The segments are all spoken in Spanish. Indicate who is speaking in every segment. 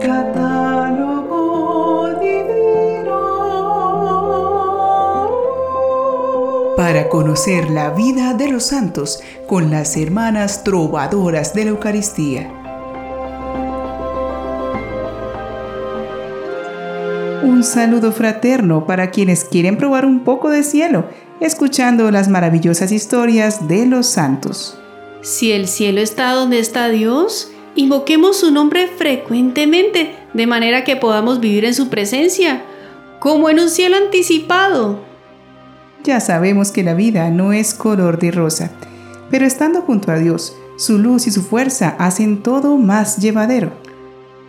Speaker 1: Catálogo divino. Para conocer la vida de los santos con las hermanas trovadoras de la Eucaristía. Un saludo fraterno para quienes quieren probar un poco de cielo, escuchando las maravillosas historias de los santos.
Speaker 2: Si el cielo está donde está Dios, invoquemos su nombre frecuentemente, de manera que podamos vivir en su presencia, como en un cielo anticipado.
Speaker 1: Ya sabemos que la vida no es color de rosa, pero estando junto a Dios, su luz y su fuerza hacen todo más llevadero.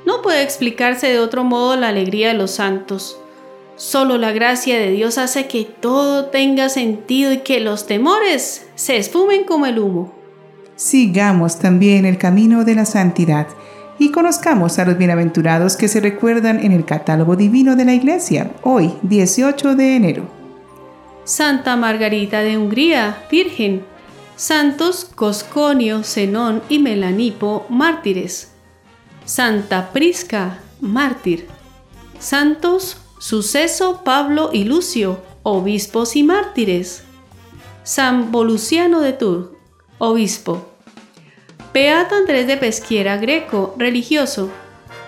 Speaker 2: No puede explicarse de otro modo la alegría de los santos. Solo la gracia de Dios hace que todo tenga sentido y que los temores se esfumen como el humo.
Speaker 1: Sigamos también el camino de la santidad y conozcamos a los bienaventurados que se recuerdan en el catálogo divino de la Iglesia, hoy 18 de enero.
Speaker 2: Santa Margarita de Hungría, Virgen. Santos Cosconio, Zenón y Melanipo, mártires. Santa Prisca, mártir. Santos Suceso, Pablo y Lucio, obispos y mártires. San Voluciano de Tours, obispo. Beata Andrés de Pesquiera, greco, religioso.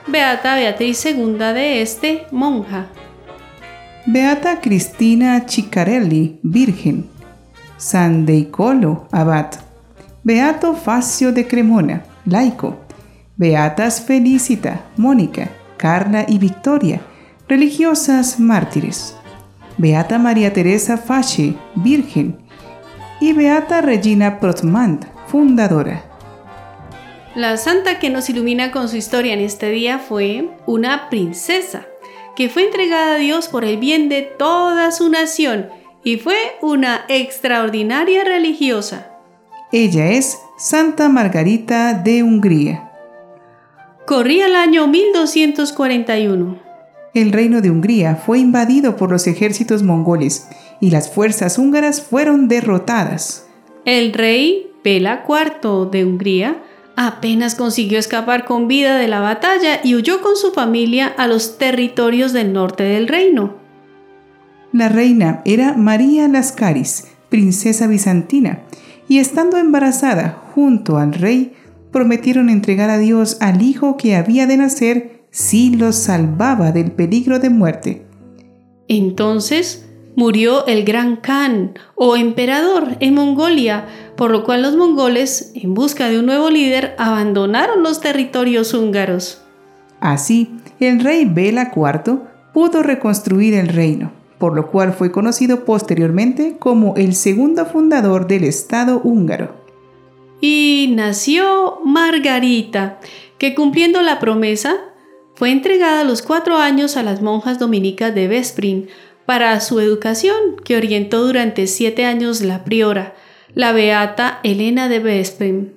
Speaker 2: Beata Beatriz II de Este, monja.
Speaker 1: Beata Cristina Ciccarelli, virgen. San Deicolo, abad. Beato Facio de Cremona, laico. Beatas Felicita, Mónica, Carla y Victoria, religiosas mártires. Beata María Teresa Fasci, Virgen. Y Beata Regina Protmant, fundadora.
Speaker 2: La santa que nos ilumina con su historia en este día fue una princesa que fue entregada a Dios por el bien de toda su nación y fue una extraordinaria religiosa.
Speaker 1: Ella es Santa Margarita de Hungría.
Speaker 2: Corría el año 1241.
Speaker 1: El reino de Hungría fue invadido por los ejércitos mongoles y las fuerzas húngaras fueron derrotadas.
Speaker 2: El rey Pela IV de Hungría apenas consiguió escapar con vida de la batalla y huyó con su familia a los territorios del norte del reino.
Speaker 1: La reina era María Lascaris, princesa bizantina, y estando embarazada junto al rey, prometieron entregar a Dios al hijo que había de nacer si los salvaba del peligro de muerte.
Speaker 2: Entonces murió el gran Khan o emperador en Mongolia, por lo cual los mongoles, en busca de un nuevo líder, abandonaron los territorios húngaros.
Speaker 1: Así, el rey Bela IV pudo reconstruir el reino, por lo cual fue conocido posteriormente como el segundo fundador del Estado húngaro
Speaker 2: y nació Margarita, que cumpliendo la promesa, fue entregada a los cuatro años a las monjas dominicas de Vesprin para su educación, que orientó durante siete años la priora, la beata Elena de Vesprin.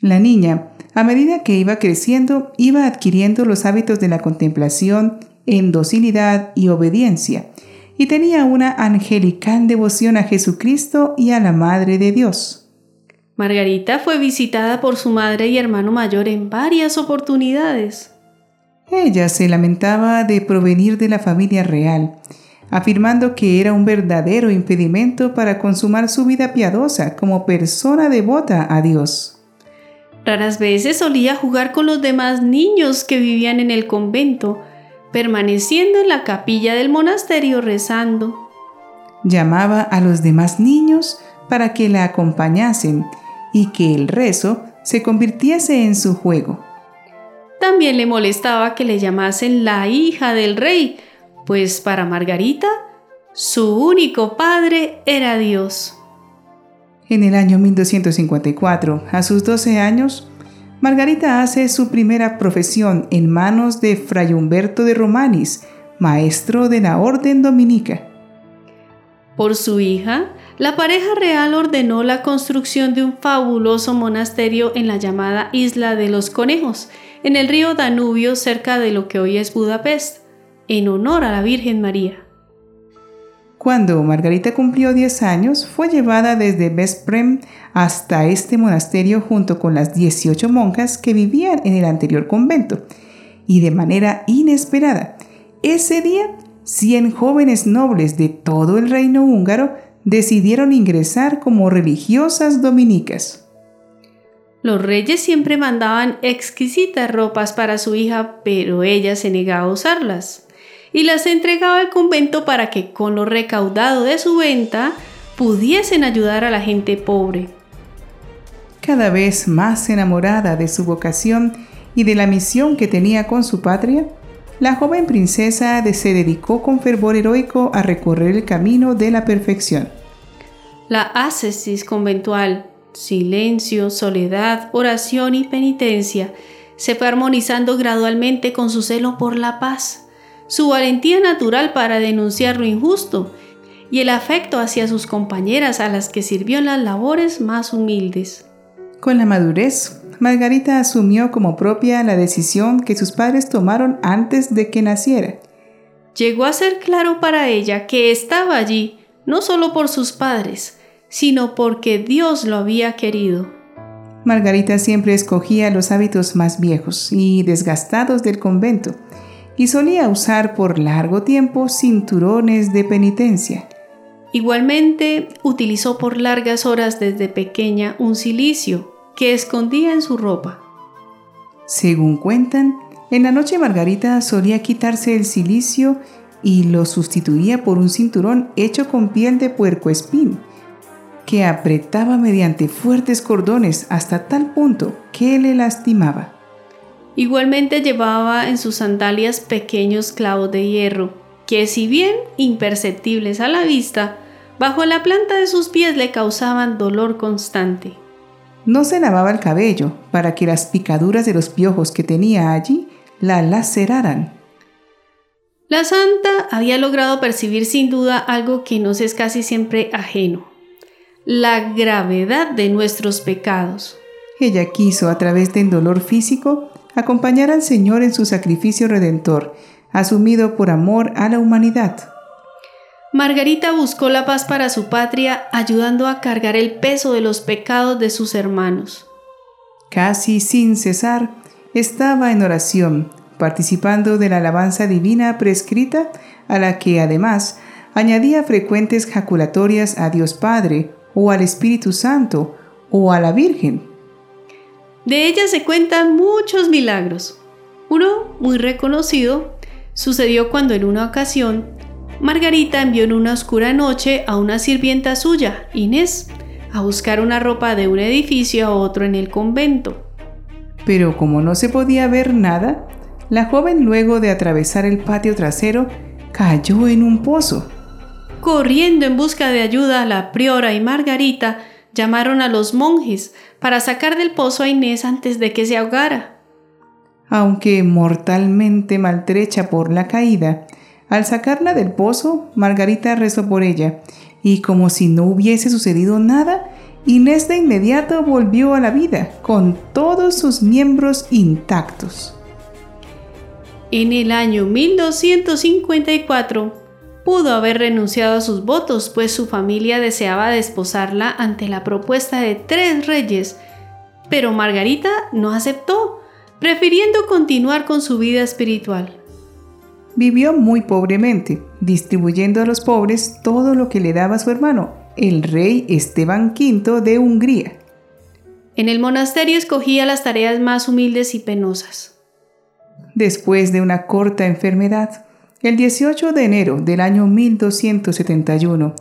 Speaker 1: La niña, a medida que iba creciendo, iba adquiriendo los hábitos de la contemplación en docilidad y obediencia, y tenía una angelical devoción a Jesucristo y a la Madre de Dios.
Speaker 2: Margarita fue visitada por su madre y hermano mayor en varias oportunidades.
Speaker 1: Ella se lamentaba de provenir de la familia real, afirmando que era un verdadero impedimento para consumar su vida piadosa como persona devota a Dios.
Speaker 2: Raras veces solía jugar con los demás niños que vivían en el convento, permaneciendo en la capilla del monasterio rezando.
Speaker 1: Llamaba a los demás niños para que la acompañasen y que el rezo se convirtiese en su juego.
Speaker 2: También le molestaba que le llamasen la hija del rey, pues para Margarita su único padre era Dios.
Speaker 1: En el año 1254, a sus 12 años, Margarita hace su primera profesión en manos de Fray Humberto de Romanis, maestro de la Orden Dominica.
Speaker 2: Por su hija, la pareja real ordenó la construcción de un fabuloso monasterio en la llamada Isla de los Conejos, en el río Danubio cerca de lo que hoy es Budapest, en honor a la Virgen María.
Speaker 1: Cuando Margarita cumplió 10 años, fue llevada desde Vesprem hasta este monasterio junto con las 18 monjas que vivían en el anterior convento, y de manera inesperada. Ese día, 100 jóvenes nobles de todo el reino húngaro decidieron ingresar como religiosas dominicas.
Speaker 2: Los reyes siempre mandaban exquisitas ropas para su hija, pero ella se negaba a usarlas y las entregaba al convento para que con lo recaudado de su venta pudiesen ayudar a la gente pobre.
Speaker 1: Cada vez más enamorada de su vocación y de la misión que tenía con su patria, la joven princesa se dedicó con fervor heroico a recorrer el camino de la perfección.
Speaker 2: La ascesis conventual, silencio, soledad, oración y penitencia, se fue armonizando gradualmente con su celo por la paz, su valentía natural para denunciar lo injusto y el afecto hacia sus compañeras a las que sirvió en las labores más humildes.
Speaker 1: Con la madurez, Margarita asumió como propia la decisión que sus padres tomaron antes de que naciera.
Speaker 2: Llegó a ser claro para ella que estaba allí no solo por sus padres, sino porque Dios lo había querido.
Speaker 1: Margarita siempre escogía los hábitos más viejos y desgastados del convento y solía usar por largo tiempo cinturones de penitencia.
Speaker 2: Igualmente utilizó por largas horas desde pequeña un cilicio que escondía en su ropa.
Speaker 1: Según cuentan, en la noche Margarita solía quitarse el cilicio y lo sustituía por un cinturón hecho con piel de puercoespín, que apretaba mediante fuertes cordones hasta tal punto que le lastimaba.
Speaker 2: Igualmente llevaba en sus sandalias pequeños clavos de hierro, que si bien imperceptibles a la vista, bajo la planta de sus pies le causaban dolor constante.
Speaker 1: No se lavaba el cabello para que las picaduras de los piojos que tenía allí la laceraran.
Speaker 2: La santa había logrado percibir sin duda algo que nos es casi siempre ajeno, la gravedad de nuestros pecados.
Speaker 1: Ella quiso, a través del dolor físico, acompañar al Señor en su sacrificio redentor, asumido por amor a la humanidad.
Speaker 2: Margarita buscó la paz para su patria ayudando a cargar el peso de los pecados de sus hermanos.
Speaker 1: Casi sin cesar, estaba en oración, participando de la alabanza divina prescrita, a la que además añadía frecuentes jaculatorias a Dios Padre, o al Espíritu Santo, o a la Virgen.
Speaker 2: De ella se cuentan muchos milagros. Uno, muy reconocido, sucedió cuando en una ocasión Margarita envió en una oscura noche a una sirvienta suya, Inés, a buscar una ropa de un edificio a otro en el convento.
Speaker 1: Pero como no se podía ver nada, la joven luego de atravesar el patio trasero cayó en un pozo.
Speaker 2: Corriendo en busca de ayuda, la priora y Margarita llamaron a los monjes para sacar del pozo a Inés antes de que se ahogara.
Speaker 1: Aunque mortalmente maltrecha por la caída, al sacarla del pozo, Margarita rezó por ella, y como si no hubiese sucedido nada, Inés de inmediato volvió a la vida, con todos sus miembros intactos.
Speaker 2: En el año 1254, pudo haber renunciado a sus votos, pues su familia deseaba desposarla ante la propuesta de tres reyes, pero Margarita no aceptó, prefiriendo continuar con su vida espiritual.
Speaker 1: Vivió muy pobremente, distribuyendo a los pobres todo lo que le daba su hermano, el rey Esteban V de Hungría.
Speaker 2: En el monasterio escogía las tareas más humildes y penosas.
Speaker 1: Después de una corta enfermedad, el 18 de enero del año 1271,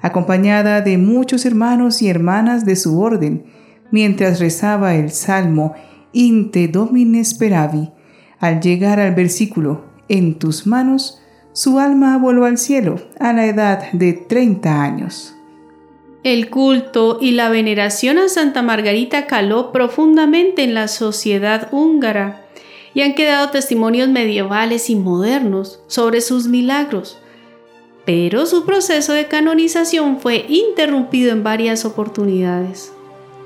Speaker 1: acompañada de muchos hermanos y hermanas de su orden, mientras rezaba el salmo Inte Domine Speravi, al llegar al versículo en tus manos, su alma voló al cielo a la edad de 30 años.
Speaker 2: El culto y la veneración a Santa Margarita caló profundamente en la sociedad húngara y han quedado testimonios medievales y modernos sobre sus milagros. Pero su proceso de canonización fue interrumpido en varias oportunidades.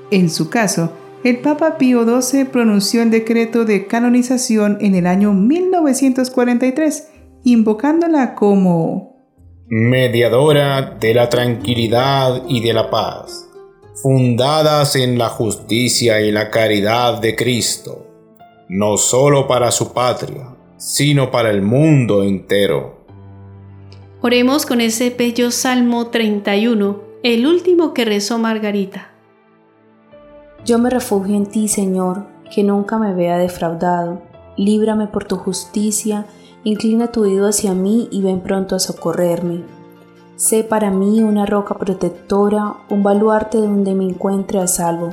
Speaker 1: En su caso, el Papa Pío XII pronunció el decreto de canonización en el año 1943, invocándola como
Speaker 3: mediadora de la tranquilidad y de la paz, fundadas en la justicia y la caridad de Cristo, no solo para su patria, sino para el mundo entero.
Speaker 2: Oremos con ese bello Salmo 31, el último que rezó Margarita.
Speaker 4: Yo me refugio en ti, Señor, que nunca me vea defraudado. Líbrame por tu justicia, inclina tu oído hacia mí y ven pronto a socorrerme. Sé para mí una roca protectora, un baluarte donde me encuentre a salvo.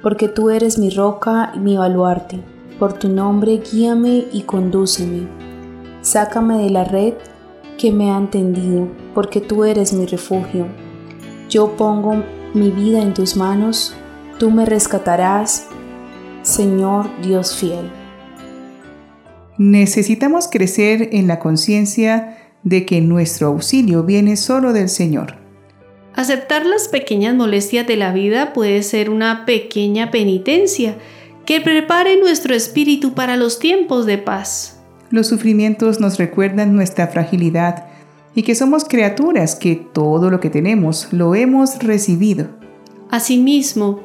Speaker 4: Porque tú eres mi roca y mi baluarte. Por tu nombre guíame y condúceme. Sácame de la red que me ha tendido, porque tú eres mi refugio. Yo pongo mi vida en tus manos, tú me rescatarás, Señor Dios fiel.
Speaker 1: Necesitamos crecer en la conciencia de que nuestro auxilio viene solo del Señor.
Speaker 2: Aceptar las pequeñas molestias de la vida puede ser una pequeña penitencia que prepare nuestro espíritu para los tiempos de paz.
Speaker 1: Los sufrimientos nos recuerdan nuestra fragilidad y que somos criaturas que todo lo que tenemos lo hemos recibido.
Speaker 2: Asimismo,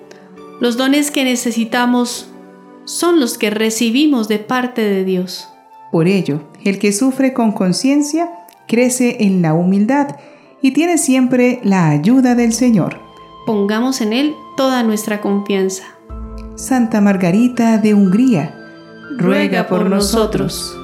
Speaker 2: los dones que necesitamos son los que recibimos de parte de Dios.
Speaker 1: Por ello, el que sufre con conciencia crece en la humildad y tiene siempre la ayuda del Señor.
Speaker 2: Pongamos en Él toda nuestra confianza.
Speaker 1: Santa Margarita de Hungría, ruega por nosotros.